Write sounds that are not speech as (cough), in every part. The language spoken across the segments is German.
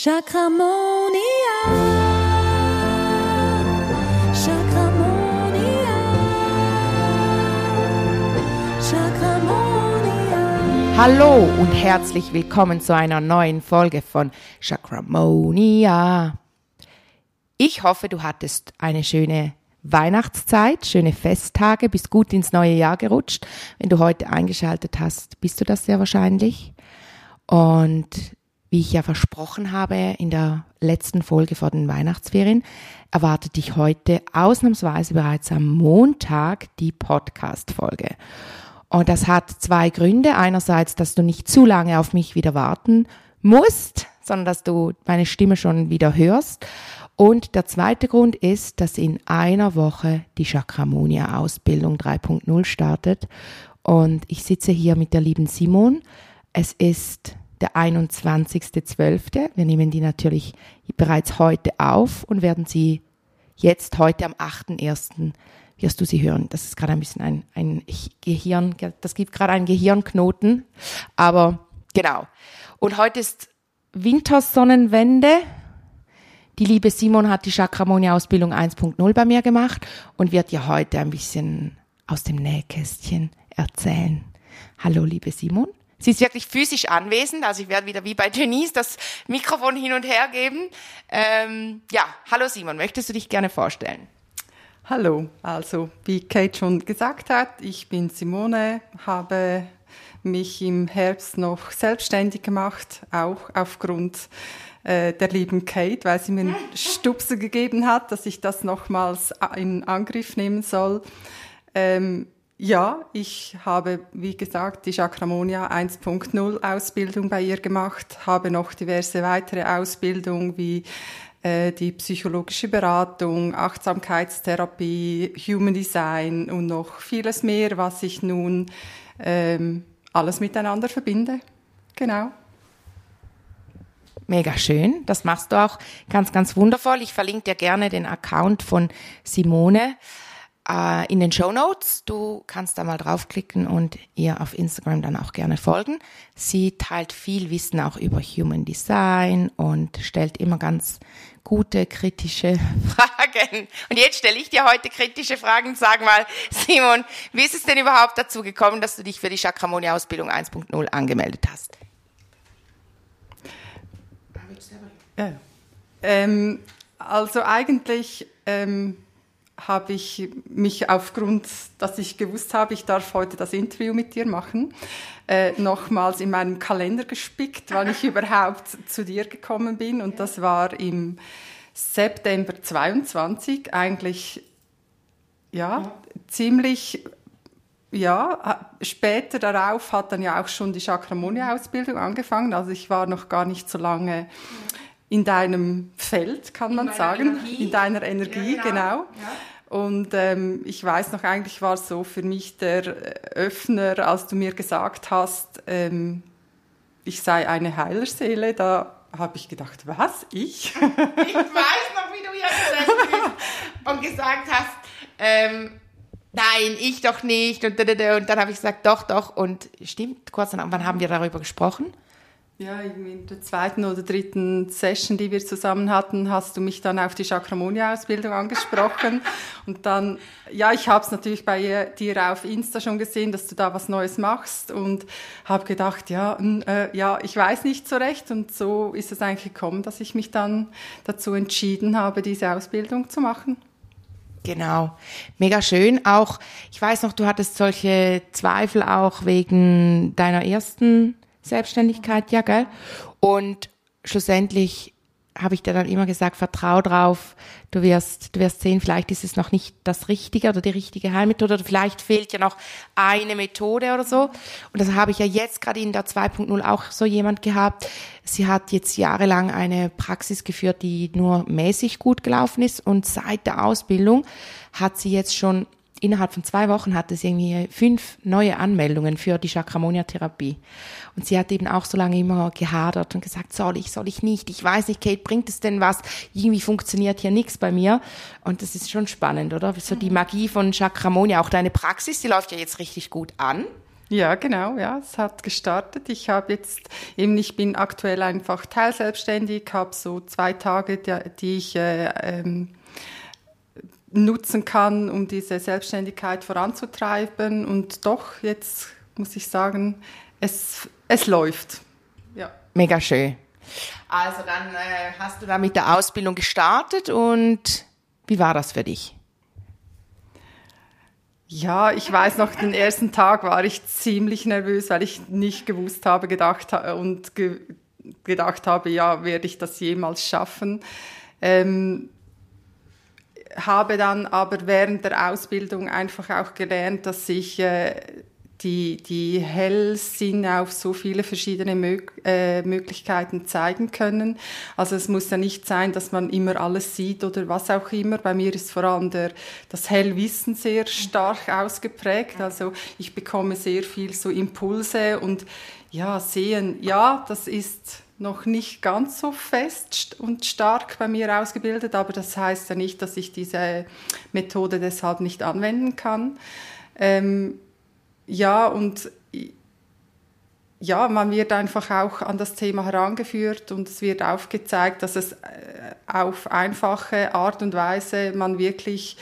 Chakramonia. Chakramonia. Chakramonia. Hallo und herzlich willkommen zu einer neuen Folge von Chakramonia. Ich hoffe, du hattest eine schöne Weihnachtszeit, schöne Festtage, bist gut ins neue Jahr gerutscht. Wenn du heute eingeschaltet hast, bist du das sehr wahrscheinlich. Und wie ich ja versprochen habe in der letzten Folge vor den Weihnachtsferien, erwartet dich heute ausnahmsweise bereits am Montag die Podcast-Folge. Und das hat zwei Gründe. Einerseits, dass du nicht zu lange auf mich wieder warten musst, sondern dass du meine Stimme schon wieder hörst. Und der zweite Grund ist, dass in einer Woche die Chakramonia Ausbildung 3.0 startet. Und ich sitze hier mit der lieben Simon. Es ist der 21.12. Wir nehmen die natürlich bereits heute auf und werden sie jetzt heute am 8.1. wirst du sie hören. Das ist gerade ein bisschen ein, ein Gehirn, das gibt gerade einen Gehirnknoten. Aber genau. Und heute ist Wintersonnenwende. Die liebe Simon hat die Chakramonia-Ausbildung 1.0 bei mir gemacht und wird dir heute ein bisschen aus dem Nähkästchen erzählen. Hallo, liebe Simon. Sie ist wirklich physisch anwesend, also ich werde wieder wie bei Denise das Mikrofon hin und her geben. Ähm, ja, hallo Simon, möchtest du dich gerne vorstellen? Hallo, also wie Kate schon gesagt hat, ich bin Simone, habe mich im Herbst noch selbstständig gemacht, auch aufgrund äh, der lieben Kate, weil sie mir einen (laughs) Stupser gegeben hat, dass ich das nochmals in Angriff nehmen soll. Ähm, ja, ich habe, wie gesagt, die Chakramonia 1.0 Ausbildung bei ihr gemacht, habe noch diverse weitere Ausbildungen wie äh, die psychologische Beratung, Achtsamkeitstherapie, Human Design und noch vieles mehr, was ich nun ähm, alles miteinander verbinde. Genau. Mega schön. Das machst du auch ganz, ganz wundervoll. Ich verlinke dir gerne den Account von Simone äh, in den Show Notes. Du kannst da mal draufklicken und ihr auf Instagram dann auch gerne folgen. Sie teilt viel Wissen auch über Human Design und stellt immer ganz gute kritische (laughs) Fragen. Und jetzt stelle ich dir heute kritische Fragen. Sag mal, Simon, wie ist es denn überhaupt dazu gekommen, dass du dich für die Chakramonia Ausbildung 1.0 angemeldet hast? Ja. Ähm, also eigentlich ähm, habe ich mich aufgrund, dass ich gewusst habe, ich darf heute das Interview mit dir machen, äh, nochmals in meinem Kalender gespickt, wann ich (laughs) überhaupt zu dir gekommen bin. Und das war im September 22, eigentlich ja, ja. ziemlich ja, später darauf hat dann ja auch schon die Chakramonia-Ausbildung angefangen. Also ich war noch gar nicht so lange in deinem Feld, kann in man sagen, Energie. in deiner Energie, ja, genau. genau. Und ähm, ich weiß noch, eigentlich war es so für mich der Öffner, als du mir gesagt hast, ähm, ich sei eine Heilerseele, da habe ich gedacht, was, ich? (laughs) ich weiß noch, wie du hier gesessen bist (laughs) und gesagt hast, ähm, nein, ich doch nicht. Und, und dann habe ich gesagt, doch, doch. Und stimmt, kurz danach, wann haben wir darüber gesprochen? Ja, in der zweiten oder dritten Session, die wir zusammen hatten, hast du mich dann auf die Chakramonia-Ausbildung angesprochen. (laughs) Und dann, ja, ich habe es natürlich bei dir auf Insta schon gesehen, dass du da was Neues machst und habe gedacht, ja, äh, ja, ich weiß nicht so recht. Und so ist es eigentlich gekommen, dass ich mich dann dazu entschieden habe, diese Ausbildung zu machen. Genau, mega schön. Auch, ich weiß noch, du hattest solche Zweifel auch wegen deiner ersten Selbstständigkeit, ja, gell? Und schlussendlich habe ich dir dann immer gesagt, vertrau drauf, du wirst, du wirst sehen, vielleicht ist es noch nicht das Richtige oder die richtige Heilmethode oder vielleicht fehlt ja noch eine Methode oder so. Und das habe ich ja jetzt gerade in der 2.0 auch so jemand gehabt. Sie hat jetzt jahrelang eine Praxis geführt, die nur mäßig gut gelaufen ist und seit der Ausbildung hat sie jetzt schon innerhalb von zwei Wochen hatte sie irgendwie fünf neue Anmeldungen für die Chakramonia-Therapie. Und sie hat eben auch so lange immer gehadert und gesagt, soll ich, soll ich nicht? Ich weiß nicht, Kate, bringt es denn was? Irgendwie funktioniert hier nichts bei mir. Und das ist schon spannend, oder? So die Magie von Chakramonia, auch deine Praxis, die läuft ja jetzt richtig gut an. Ja, genau, ja, es hat gestartet. Ich habe jetzt eben, ich bin aktuell einfach teilselbstständig, habe so zwei Tage, die, die ich äh, ähm, nutzen kann, um diese Selbstständigkeit voranzutreiben. Und doch, jetzt muss ich sagen, es, es läuft. Ja. Mega schön. Also dann äh, hast du da mit der Ausbildung gestartet und wie war das für dich? Ja, ich weiß noch, den ersten Tag war ich ziemlich nervös, weil ich nicht gewusst habe, gedacht und ge gedacht habe, ja, werde ich das jemals schaffen. Ähm, habe dann aber während der Ausbildung einfach auch gelernt, dass ich äh, die, die Hellsinne auf so viele verschiedene Mög äh, Möglichkeiten zeigen können. Also es muss ja nicht sein, dass man immer alles sieht oder was auch immer. Bei mir ist vor allem der, das Hellwissen sehr stark ausgeprägt. Also ich bekomme sehr viel so Impulse und ja, sehen, ja, das ist noch nicht ganz so fest und stark bei mir ausgebildet, aber das heißt ja nicht, dass ich diese Methode deshalb nicht anwenden kann. Ähm, ja, und ja, man wird einfach auch an das Thema herangeführt und es wird aufgezeigt, dass es äh, auf einfache Art und Weise man wirklich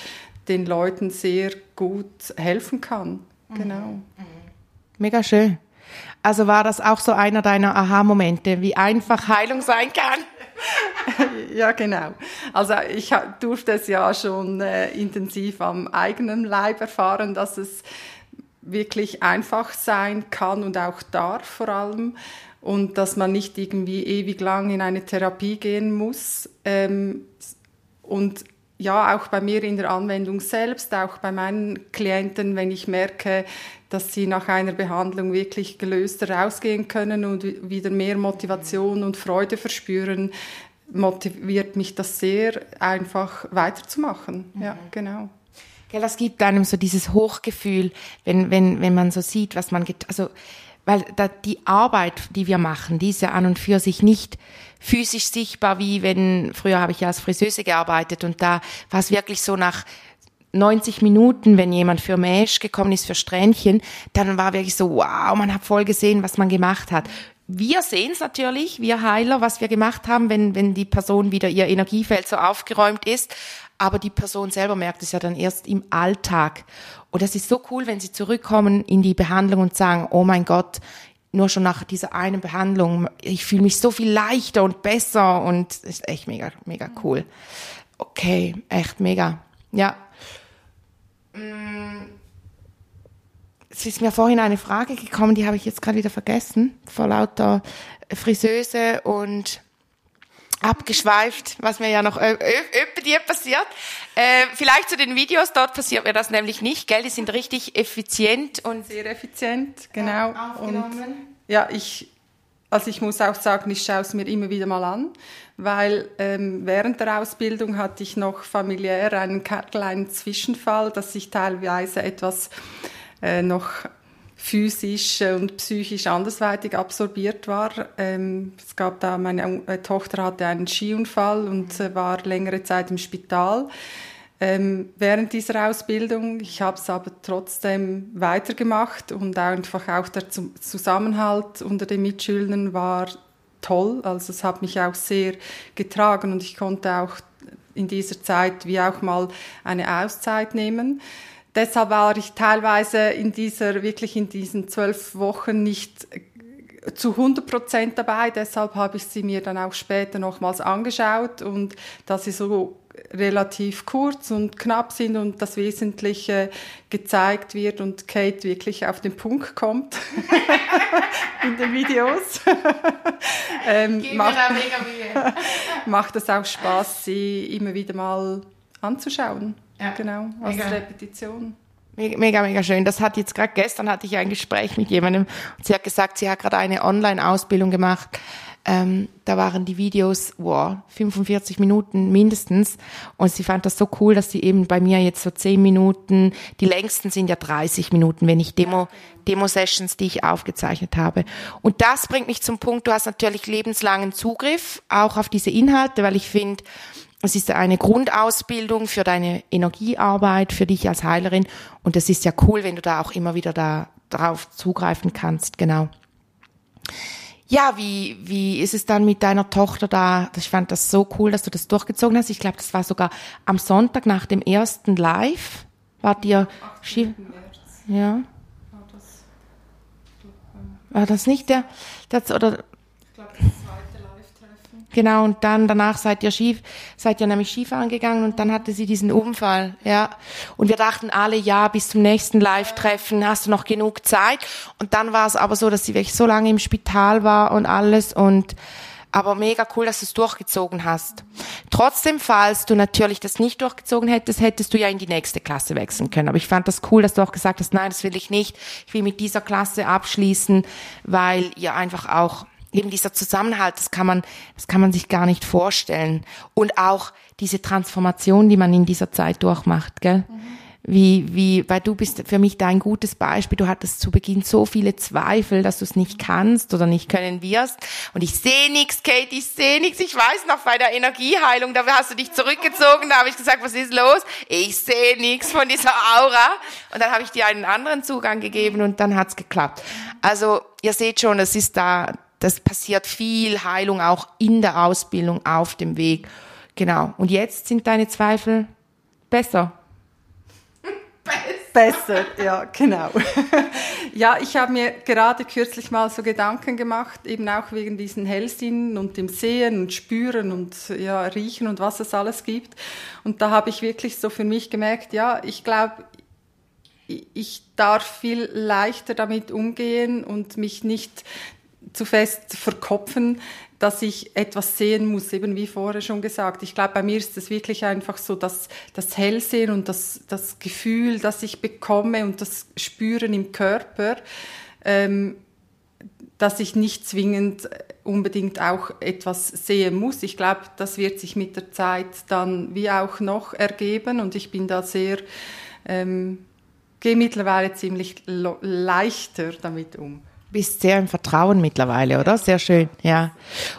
den Leuten sehr gut helfen kann. Mhm. Genau. Mhm. Mega schön. Also war das auch so einer deiner Aha-Momente, wie einfach Heilung sein kann? (laughs) ja, genau. Also ich durfte es ja schon äh, intensiv am eigenen Leib erfahren, dass es wirklich einfach sein kann und auch darf vor allem und dass man nicht irgendwie ewig lang in eine Therapie gehen muss. Ähm, und ja, auch bei mir in der Anwendung selbst, auch bei meinen Klienten, wenn ich merke, dass sie nach einer Behandlung wirklich gelöster rausgehen können und wieder mehr Motivation und Freude verspüren, motiviert mich das sehr, einfach weiterzumachen. Mhm. Ja, genau. Gell, das gibt einem so dieses Hochgefühl, wenn, wenn, wenn man so sieht, was man, also, weil da, die Arbeit, die wir machen, die ist ja an und für sich nicht physisch sichtbar, wie wenn, früher habe ich ja als Friseuse gearbeitet und da war es wirklich so nach 90 Minuten, wenn jemand für Mesh gekommen ist, für Strähnchen, dann war wirklich so, wow, man hat voll gesehen, was man gemacht hat. Wir sehen es natürlich, wir Heiler, was wir gemacht haben, wenn, wenn die Person wieder ihr Energiefeld so aufgeräumt ist aber die Person selber merkt es ja dann erst im Alltag. Und das ist so cool, wenn sie zurückkommen in die Behandlung und sagen, oh mein Gott, nur schon nach dieser einen Behandlung, ich fühle mich so viel leichter und besser und das ist echt mega, mega cool. Okay, echt mega. Ja. Mm. Es ist mir vorhin eine Frage gekommen, die habe ich jetzt gerade wieder vergessen, vor lauter Friseuse und abgeschweift, was mir ja noch öppe dir passiert. Äh, vielleicht zu den Videos, dort passiert mir das nämlich nicht, gell? Die sind richtig effizient und sehr effizient, genau. und ja, ich, also ich muss auch sagen, ich schaue es mir immer wieder mal an, weil ähm, während der Ausbildung hatte ich noch familiär einen kleinen Zwischenfall, dass ich teilweise etwas äh, noch physisch und psychisch andersweitig absorbiert war. Ähm, es gab da, meine äh, Tochter hatte einen Skiunfall und äh, war längere Zeit im Spital. Ähm, während dieser Ausbildung. Ich habe es aber trotzdem weitergemacht und einfach auch der Zusammenhalt unter den Mitschülern war toll. Also es hat mich auch sehr getragen und ich konnte auch in dieser Zeit wie auch mal eine Auszeit nehmen deshalb war ich teilweise in dieser, wirklich in diesen zwölf Wochen nicht zu 100 Prozent dabei. Deshalb habe ich sie mir dann auch später nochmals angeschaut und dass sie so relativ kurz und knapp sind und das Wesentliche gezeigt wird und Kate wirklich auf den Punkt kommt (laughs) in den Videos. (laughs) ähm, macht, (laughs) macht es auch Spaß, sie immer wieder mal anzuschauen. Ja. Genau, als mega. Repetition. Mega, mega schön. Das hat jetzt gerade gestern hatte ich ein Gespräch mit jemandem und sie hat gesagt, sie hat gerade eine Online-Ausbildung gemacht. Ähm, da waren die Videos, wow, 45 Minuten mindestens. Und sie fand das so cool, dass sie eben bei mir jetzt so 10 Minuten, die längsten sind ja 30 Minuten, wenn ich Demo, Demo-Sessions, die ich aufgezeichnet habe. Und das bringt mich zum Punkt, du hast natürlich lebenslangen Zugriff auch auf diese Inhalte, weil ich finde, es ist eine Grundausbildung für deine Energiearbeit, für dich als Heilerin. Und es ist ja cool, wenn du da auch immer wieder da darauf zugreifen kannst, genau. Ja, wie, wie ist es dann mit deiner Tochter da? Ich fand das so cool, dass du das durchgezogen hast. Ich glaube, das war sogar am Sonntag nach dem ersten Live. War dir schief? Ja. War das nicht der, das, oder? Ich glaube, das zweite Live-Treffen. Genau, und dann danach seid ihr schief, seid ihr nämlich Skifahren gegangen und dann hatte sie diesen Unfall, ja. Und wir dachten alle, ja, bis zum nächsten Live-Treffen hast du noch genug Zeit. Und dann war es aber so, dass sie wirklich so lange im Spital war und alles und, aber mega cool, dass du es durchgezogen hast. Trotzdem, falls du natürlich das nicht durchgezogen hättest, hättest du ja in die nächste Klasse wechseln können. Aber ich fand das cool, dass du auch gesagt hast, nein, das will ich nicht. Ich will mit dieser Klasse abschließen, weil ihr einfach auch eben dieser Zusammenhalt, das kann man, das kann man sich gar nicht vorstellen. Und auch diese Transformation, die man in dieser Zeit durchmacht, gell? Mhm wie, wie, weil du bist für mich da ein gutes Beispiel. Du hattest zu Beginn so viele Zweifel, dass du es nicht kannst oder nicht können wirst. Und ich sehe nichts, Kate, ich sehe nichts. Ich weiß noch bei der Energieheilung, da hast du dich zurückgezogen, da habe ich gesagt, was ist los? Ich sehe nichts von dieser Aura. Und dann habe ich dir einen anderen Zugang gegeben und dann hat's geklappt. Also ihr seht schon, es ist da, das passiert viel Heilung auch in der Ausbildung auf dem Weg. Genau. Und jetzt sind deine Zweifel besser (laughs) besser, ja, genau. (laughs) ja, ich habe mir gerade kürzlich mal so Gedanken gemacht, eben auch wegen diesen Hellsinnen und dem Sehen und Spüren und ja, Riechen und was es alles gibt. Und da habe ich wirklich so für mich gemerkt, ja, ich glaube, ich darf viel leichter damit umgehen und mich nicht zu fest verkopfen, dass ich etwas sehen muss, eben wie vorher schon gesagt. Ich glaube, bei mir ist es wirklich einfach so, dass das Hellsehen und das, das Gefühl, das ich bekomme und das Spüren im Körper, ähm, dass ich nicht zwingend unbedingt auch etwas sehen muss. Ich glaube, das wird sich mit der Zeit dann wie auch noch ergeben und ich bin da sehr, ähm, gehe mittlerweile ziemlich leichter damit um bist sehr im Vertrauen mittlerweile, oder? Sehr schön, ja.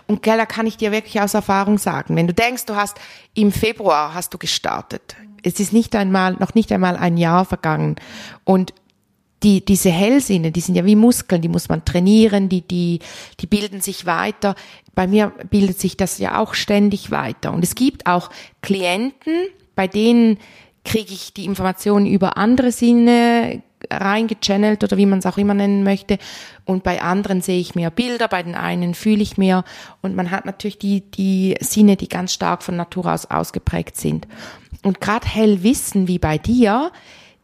Und Keller kann ich dir wirklich aus Erfahrung sagen, wenn du denkst, du hast im Februar hast du gestartet. Es ist nicht einmal, noch nicht einmal ein Jahr vergangen. Und die, diese Hellsinne, die sind ja wie Muskeln, die muss man trainieren, die, die, die bilden sich weiter. Bei mir bildet sich das ja auch ständig weiter. Und es gibt auch Klienten, bei denen kriege ich die Informationen über andere Sinne reingechannelt oder wie man es auch immer nennen möchte. Und bei anderen sehe ich mehr Bilder, bei den einen fühle ich mehr. Und man hat natürlich die, die Sinne, die ganz stark von Natur aus ausgeprägt sind. Und gerade Hellwissen wie bei dir,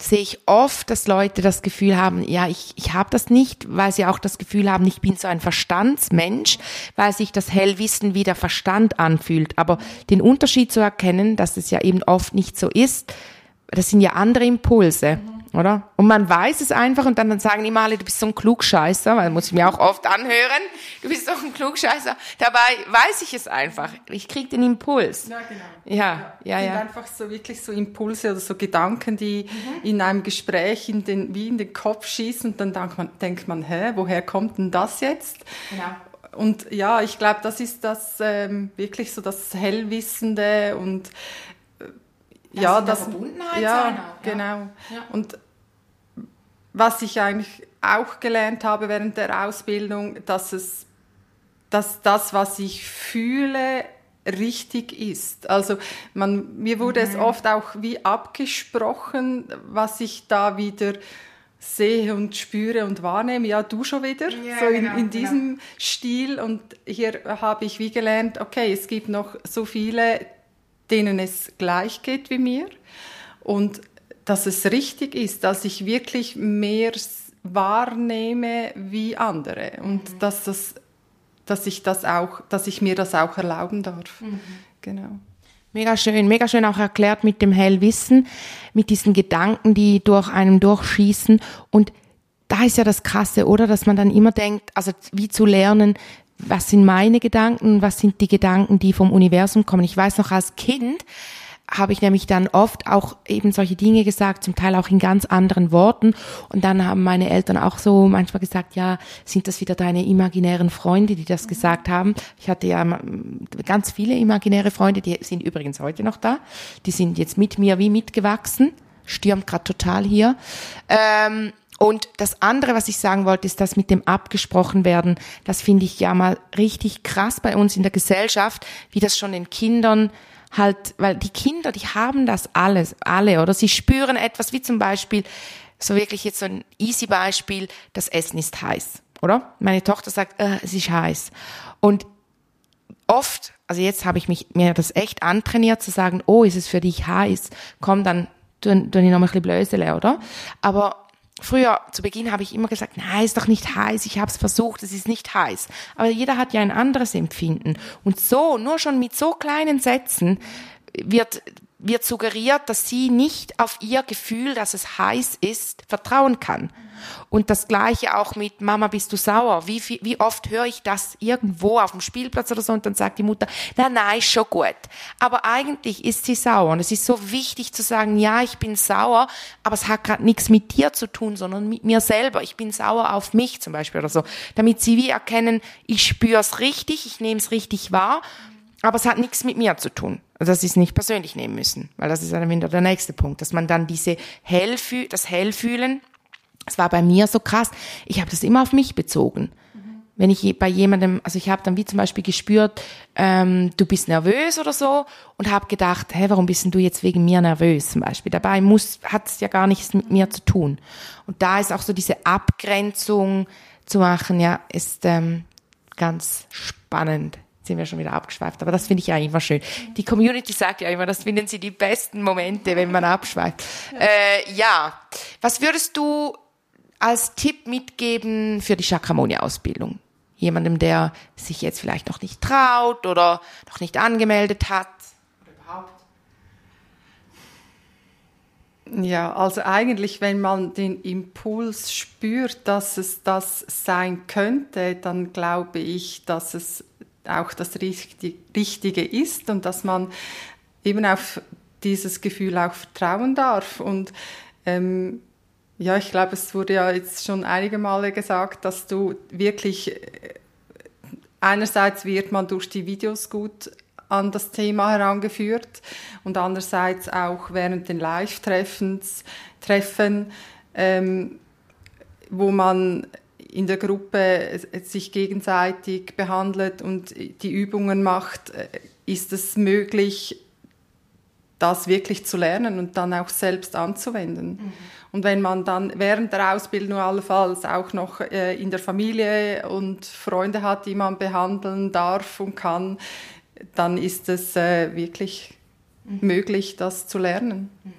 sehe ich oft, dass Leute das Gefühl haben, ja, ich, ich habe das nicht, weil sie auch das Gefühl haben, ich bin so ein Verstandsmensch, weil sich das Hellwissen wie der Verstand anfühlt. Aber den Unterschied zu erkennen, dass es ja eben oft nicht so ist, das sind ja andere Impulse oder? Und man weiß es einfach und dann, dann sagen immer alle, du bist so ein Klugscheißer, weil muss ich mir auch oft anhören, du bist doch ein Klugscheißer. Dabei weiß ich es einfach. Ich kriege den Impuls. Ja, genau. Ja, ja, ja. ja. einfach so wirklich so Impulse oder so Gedanken, die mhm. in einem Gespräch in den, wie in den Kopf schießen und dann denkt man, denkt man, hä, woher kommt denn das jetzt? Genau. Und ja, ich glaube, das ist das ähm, wirklich so das Hellwissende und äh, das ja, das Verbundenheit ja, sein auch, ja, genau. Ja. Und was ich eigentlich auch gelernt habe während der Ausbildung, dass es, dass das, was ich fühle, richtig ist. Also man, mir wurde mhm. es oft auch wie abgesprochen, was ich da wieder sehe und spüre und wahrnehme. Ja, du schon wieder, ja, so in, genau, in genau. diesem genau. Stil. Und hier habe ich wie gelernt, okay, es gibt noch so viele, denen es gleich geht wie mir. Und dass es richtig ist, dass ich wirklich mehr wahrnehme wie andere und mhm. dass das dass ich das auch, dass ich mir das auch erlauben darf. Mhm. Genau. Mega schön, mega schön auch erklärt mit dem Hellwissen, mit diesen Gedanken, die durch einem durchschießen. Und da ist ja das Krasse, oder? Dass man dann immer denkt, also wie zu lernen, was sind meine Gedanken, was sind die Gedanken, die vom Universum kommen. Ich weiß noch als Kind, habe ich nämlich dann oft auch eben solche Dinge gesagt, zum Teil auch in ganz anderen Worten. Und dann haben meine Eltern auch so manchmal gesagt, ja, sind das wieder deine imaginären Freunde, die das gesagt haben? Ich hatte ja ganz viele imaginäre Freunde, die sind übrigens heute noch da. Die sind jetzt mit mir wie mitgewachsen. Stürmt gerade total hier. Ähm, Und das andere, was ich sagen wollte, ist das mit dem abgesprochen werden. Das finde ich ja mal richtig krass bei uns in der Gesellschaft, wie das schon den Kindern halt, weil die Kinder, die haben das alles, alle, oder sie spüren etwas, wie zum Beispiel, so wirklich jetzt so ein easy Beispiel, das Essen ist heiß, oder? Meine Tochter sagt, äh, es ist heiß. Und oft, also jetzt habe ich mich, mir das echt antrainiert zu sagen, oh, ist es für dich heiß? Komm, dann tue, tue ich noch mal ein bisschen Blösele, oder? Aber Früher, zu Beginn habe ich immer gesagt, nein, ist doch nicht heiß, ich habe es versucht, es ist nicht heiß. Aber jeder hat ja ein anderes Empfinden. Und so, nur schon mit so kleinen Sätzen wird wird suggeriert, dass sie nicht auf ihr Gefühl, dass es heiß ist, vertrauen kann. Und das Gleiche auch mit Mama, bist du sauer? Wie, wie, wie oft höre ich das irgendwo auf dem Spielplatz oder so und dann sagt die Mutter, na, nein, ist schon gut. Aber eigentlich ist sie sauer. Und es ist so wichtig zu sagen, ja, ich bin sauer, aber es hat gerade nichts mit dir zu tun, sondern mit mir selber. Ich bin sauer auf mich zum Beispiel oder so. Damit sie wie erkennen, ich spüre es richtig, ich nehme es richtig wahr aber es hat nichts mit mir zu tun. Also dass sie es nicht persönlich nehmen müssen, weil das ist dann wieder der nächste Punkt, dass man dann diese Hellfü das Hellfühlen, es war bei mir so krass, ich habe das immer auf mich bezogen. Mhm. Wenn ich bei jemandem, also ich habe dann wie zum Beispiel gespürt, ähm, du bist nervös oder so und habe gedacht, hä, warum bist denn du jetzt wegen mir nervös zum Beispiel? Dabei muss hat es ja gar nichts mit mir zu tun. Und da ist auch so diese Abgrenzung zu machen, ja, ist ähm, ganz spannend sind wir schon wieder abgeschweift. Aber das finde ich ja immer schön. Die Community sagt ja immer, das finden sie die besten Momente, wenn man abschweift. Äh, ja, was würdest du als Tipp mitgeben für die Chakramonia-Ausbildung? Jemandem, der sich jetzt vielleicht noch nicht traut oder noch nicht angemeldet hat? Überhaupt? Ja, also eigentlich, wenn man den Impuls spürt, dass es das sein könnte, dann glaube ich, dass es auch das Richtige ist und dass man eben auf dieses Gefühl auch vertrauen darf. Und ähm, ja, ich glaube, es wurde ja jetzt schon einige Male gesagt, dass du wirklich, äh, einerseits wird man durch die Videos gut an das Thema herangeführt und andererseits auch während den Live-Treffens, Treffen, ähm, wo man in der Gruppe sich gegenseitig behandelt und die Übungen macht, äh, ist es möglich, das wirklich zu lernen und dann auch selbst anzuwenden. Mhm. Und wenn man dann während der Ausbildung allenfalls auch noch äh, in der Musie und Freunde hat, die man behandeln darf und kann, dann ist es äh, wirklich mhm. möglich, das zu lernen. Mhm.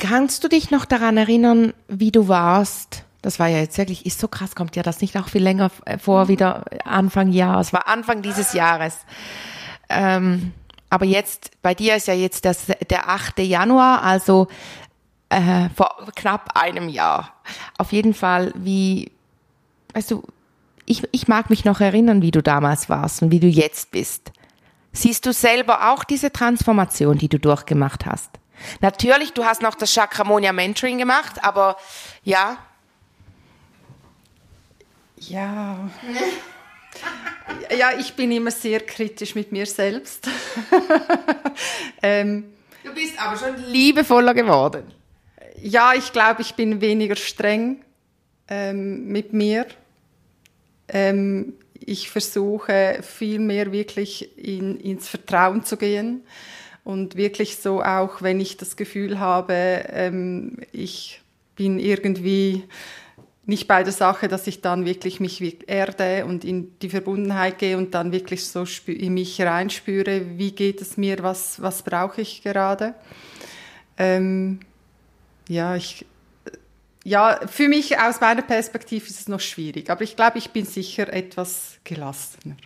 Kannst du dich noch daran erinnern, wie du warst, das war ja jetzt wirklich, ist so krass, kommt ja das nicht auch viel länger äh, vor, mhm. wieder Anfang Jahr. Es war Anfang dieses Jahres. Ähm, aber jetzt, bei dir ist ja jetzt das, der 8. Januar, also äh, vor knapp einem Jahr. Auf jeden Fall, wie, weißt du, ich, ich mag mich noch erinnern, wie du damals warst und wie du jetzt bist. Siehst du selber auch diese Transformation, die du durchgemacht hast? Natürlich, du hast noch das Chakramonia Mentoring gemacht, aber ja, ja. (laughs) ja, ich bin immer sehr kritisch mit mir selbst. (laughs) ähm, du bist aber schon liebevoller geworden. Ja, ich glaube, ich bin weniger streng ähm, mit mir. Ähm, ich versuche viel mehr wirklich in, ins Vertrauen zu gehen und wirklich so auch, wenn ich das Gefühl habe, ähm, ich bin irgendwie nicht bei der Sache, dass ich dann wirklich mich erde und in die Verbundenheit gehe und dann wirklich so in mich reinspüre, wie geht es mir, was, was brauche ich gerade. Ähm, ja, ich, ja, für mich aus meiner Perspektive ist es noch schwierig, aber ich glaube, ich bin sicher etwas gelassener.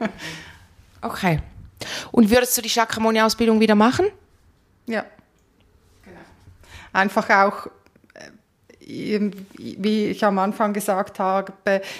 (laughs) okay. Und würdest du die Chakramonia-Ausbildung wieder machen? Ja. Genau. Einfach auch wie ich am Anfang gesagt habe,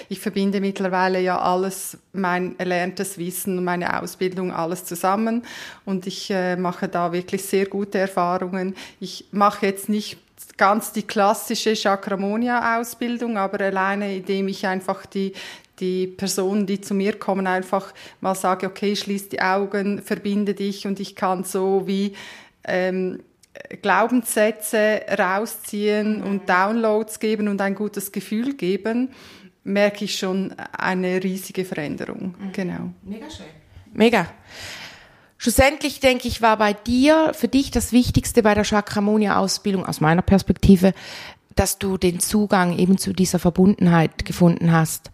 ich verbinde mittlerweile ja alles, mein erlerntes Wissen meine Ausbildung, alles zusammen. Und ich äh, mache da wirklich sehr gute Erfahrungen. Ich mache jetzt nicht ganz die klassische Chakramonia-Ausbildung, aber alleine, indem ich einfach die, die Personen, die zu mir kommen, einfach mal sage, okay, schließ die Augen, verbinde dich und ich kann so wie ähm, Glaubenssätze rausziehen und Downloads geben und ein gutes Gefühl geben, merke ich schon eine riesige Veränderung. Genau. Mega schön. Mega. Schlussendlich denke ich, war bei dir, für dich das Wichtigste bei der Chakramonia-Ausbildung aus meiner Perspektive, dass du den Zugang eben zu dieser Verbundenheit gefunden hast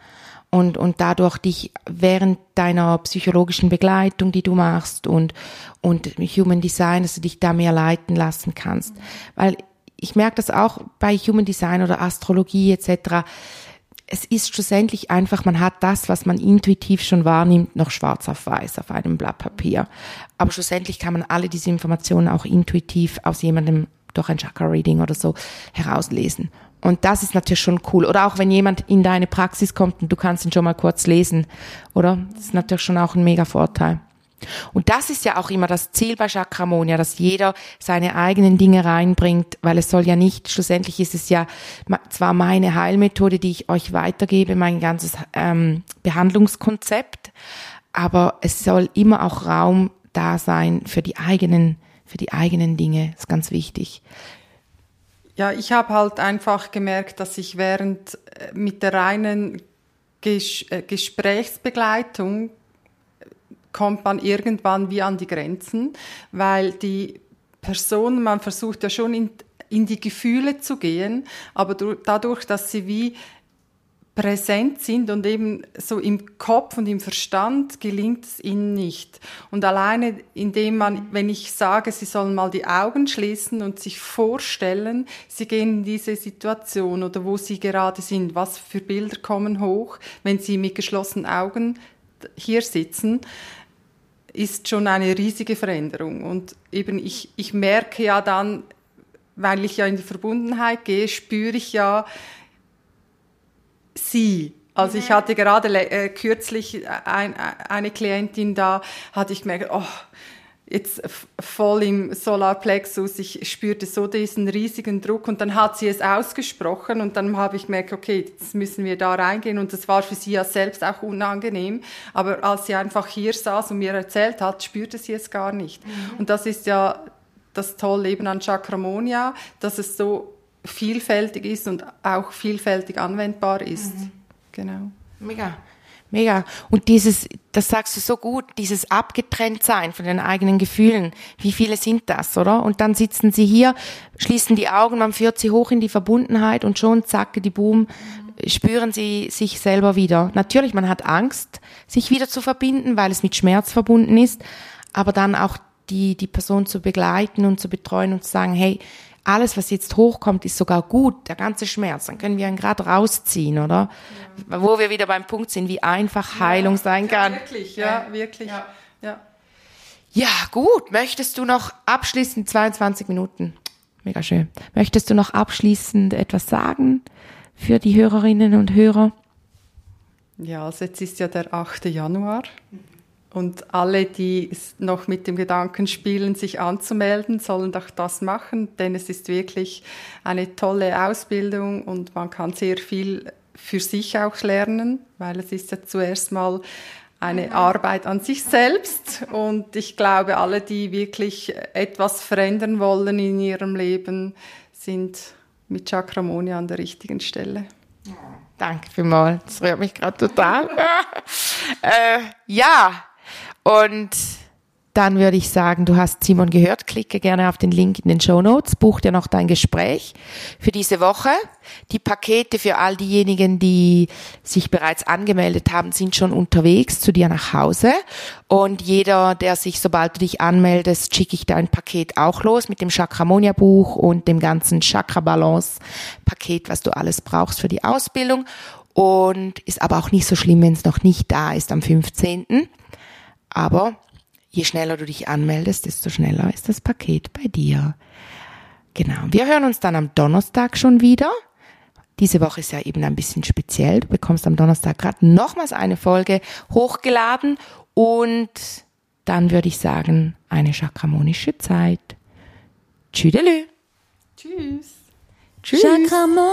und, und dadurch dich während deiner psychologischen Begleitung, die du machst und, und Human Design, dass du dich da mehr leiten lassen kannst. Weil ich merke das auch bei Human Design oder Astrologie etc. Es ist schlussendlich einfach, man hat das, was man intuitiv schon wahrnimmt, noch schwarz auf weiß auf einem Blatt Papier. Aber schlussendlich kann man alle diese Informationen auch intuitiv aus jemandem durch ein Chakra-Reading oder so herauslesen. Und das ist natürlich schon cool. Oder auch wenn jemand in deine Praxis kommt und du kannst ihn schon mal kurz lesen, oder? Das ist natürlich schon auch ein mega Vorteil. Und das ist ja auch immer das Ziel bei Chakramonia, dass jeder seine eigenen Dinge reinbringt, weil es soll ja nicht, schlussendlich ist es ja zwar meine Heilmethode, die ich euch weitergebe, mein ganzes ähm, Behandlungskonzept, aber es soll immer auch Raum da sein für die eigenen, für die eigenen Dinge. Das ist ganz wichtig. Ja, ich habe halt einfach gemerkt, dass ich während äh, mit der reinen Ges äh, Gesprächsbegleitung kommt man irgendwann wie an die Grenzen, weil die Person, man versucht ja schon in, in die Gefühle zu gehen, aber dadurch, dass sie wie präsent sind und eben so im Kopf und im Verstand gelingt es ihnen nicht. Und alleine indem man, wenn ich sage, sie sollen mal die Augen schließen und sich vorstellen, sie gehen in diese Situation oder wo sie gerade sind, was für Bilder kommen hoch, wenn sie mit geschlossenen Augen hier sitzen, ist schon eine riesige Veränderung. Und eben ich, ich merke ja dann, weil ich ja in die Verbundenheit gehe, spüre ich ja, sie. Also ich hatte gerade äh, kürzlich ein, eine Klientin da, hatte ich gemerkt, oh, jetzt voll im Solarplexus, ich spürte so diesen riesigen Druck und dann hat sie es ausgesprochen und dann habe ich gemerkt, okay, jetzt müssen wir da reingehen und das war für sie ja selbst auch unangenehm, aber als sie einfach hier saß und mir erzählt hat, spürte sie es gar nicht. Mhm. Und das ist ja das Tolle eben an Chakramonia, dass es so vielfältig ist und auch vielfältig anwendbar ist. Mhm. Genau. Mega. Mega. Und dieses, das sagst du so gut, dieses Abgetrenntsein von den eigenen Gefühlen. Wie viele sind das, oder? Und dann sitzen sie hier, schließen die Augen, man führt sie hoch in die Verbundenheit und schon, zack, die Boom, spüren sie sich selber wieder. Natürlich, man hat Angst, sich wieder zu verbinden, weil es mit Schmerz verbunden ist, aber dann auch die, die Person zu begleiten und zu betreuen und zu sagen, hey, alles, was jetzt hochkommt, ist sogar gut, der ganze Schmerz. Dann können wir ihn gerade rausziehen, oder? Ja. Wo wir wieder beim Punkt sind, wie einfach Heilung ja, sein kann. Ja, wirklich, ja, wirklich. Ja. ja. Ja, gut. Möchtest du noch abschließend 22 Minuten? Mega schön. Möchtest du noch abschließend etwas sagen für die Hörerinnen und Hörer? Ja, also jetzt ist ja der 8. Januar. Und alle, die noch mit dem Gedanken spielen, sich anzumelden, sollen doch das machen, denn es ist wirklich eine tolle Ausbildung und man kann sehr viel für sich auch lernen, weil es ist ja zuerst mal eine mhm. Arbeit an sich selbst. Und ich glaube, alle, die wirklich etwas verändern wollen in ihrem Leben, sind mit Chakramoni an der richtigen Stelle. Danke vielmals. Das rührt mich gerade total. (laughs) äh, ja, und dann würde ich sagen, du hast Simon gehört, klicke gerne auf den Link in den Show Notes, buch dir noch dein Gespräch für diese Woche. Die Pakete für all diejenigen, die sich bereits angemeldet haben, sind schon unterwegs zu dir nach Hause. Und jeder, der sich, sobald du dich anmeldest, schicke ich dein Paket auch los mit dem Chakramonia Buch und dem ganzen Chakra Balance Paket, was du alles brauchst für die Ausbildung. Und ist aber auch nicht so schlimm, wenn es noch nicht da ist am 15. Aber je schneller du dich anmeldest, desto schneller ist das Paket bei dir. Genau. Wir hören uns dann am Donnerstag schon wieder. Diese Woche ist ja eben ein bisschen speziell. Du bekommst am Donnerstag gerade nochmals eine Folge hochgeladen und dann würde ich sagen, eine chakramonische Zeit. Tschüdelü. Tschüss. Tschüss. Chakramonia.